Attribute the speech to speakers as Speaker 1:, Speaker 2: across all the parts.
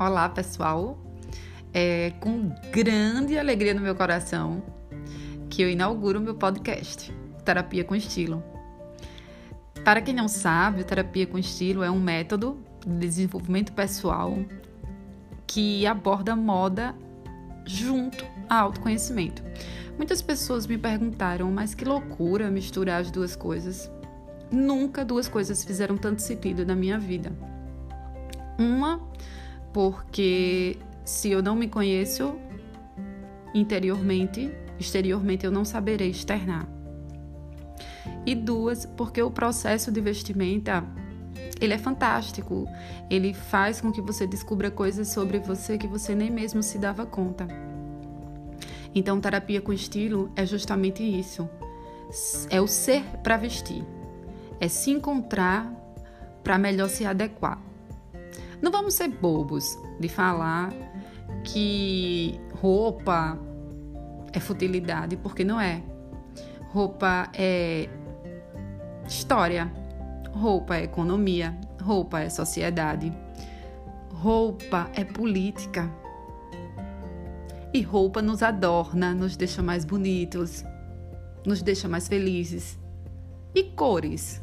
Speaker 1: Olá, pessoal. É com grande alegria no meu coração que eu inauguro meu podcast, Terapia com Estilo. Para quem não sabe, Terapia com Estilo é um método de desenvolvimento pessoal que aborda moda junto a autoconhecimento. Muitas pessoas me perguntaram, mas que loucura misturar as duas coisas. Nunca duas coisas fizeram tanto sentido na minha vida. Uma, porque se eu não me conheço interiormente, exteriormente eu não saberei externar. E duas, porque o processo de vestimenta ele é fantástico. Ele faz com que você descubra coisas sobre você que você nem mesmo se dava conta. Então, terapia com estilo é justamente isso. É o ser para vestir é se encontrar para melhor se adequar. Não vamos ser bobos de falar que roupa é futilidade, porque não é. Roupa é história, roupa é economia, roupa é sociedade, roupa é política. E roupa nos adorna, nos deixa mais bonitos, nos deixa mais felizes. E cores?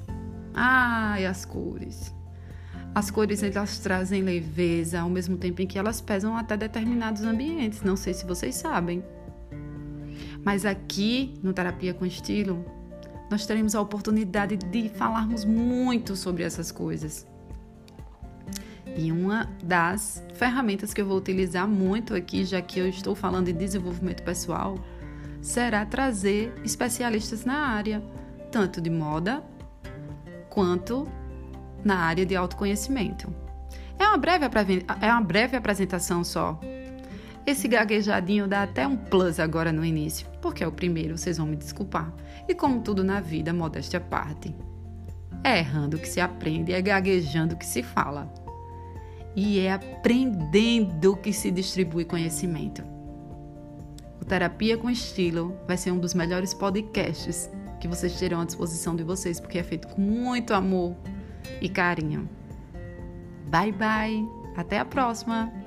Speaker 1: Ai, as cores. As cores elas trazem leveza ao mesmo tempo em que elas pesam até determinados ambientes. Não sei se vocês sabem. Mas aqui no Terapia com Estilo, nós teremos a oportunidade de falarmos muito sobre essas coisas. E uma das ferramentas que eu vou utilizar muito aqui, já que eu estou falando de desenvolvimento pessoal, será trazer especialistas na área, tanto de moda quanto na área de autoconhecimento. É uma breve, é uma breve apresentação só. Esse gaguejadinho dá até um plus agora no início, porque é o primeiro, vocês vão me desculpar. E como tudo na vida, modéstia à parte. É errando que se aprende, é gaguejando que se fala. E é aprendendo que se distribui conhecimento. O Terapia com Estilo vai ser um dos melhores podcasts que vocês terão à disposição de vocês, porque é feito com muito amor e carinho. Bye bye, até a próxima!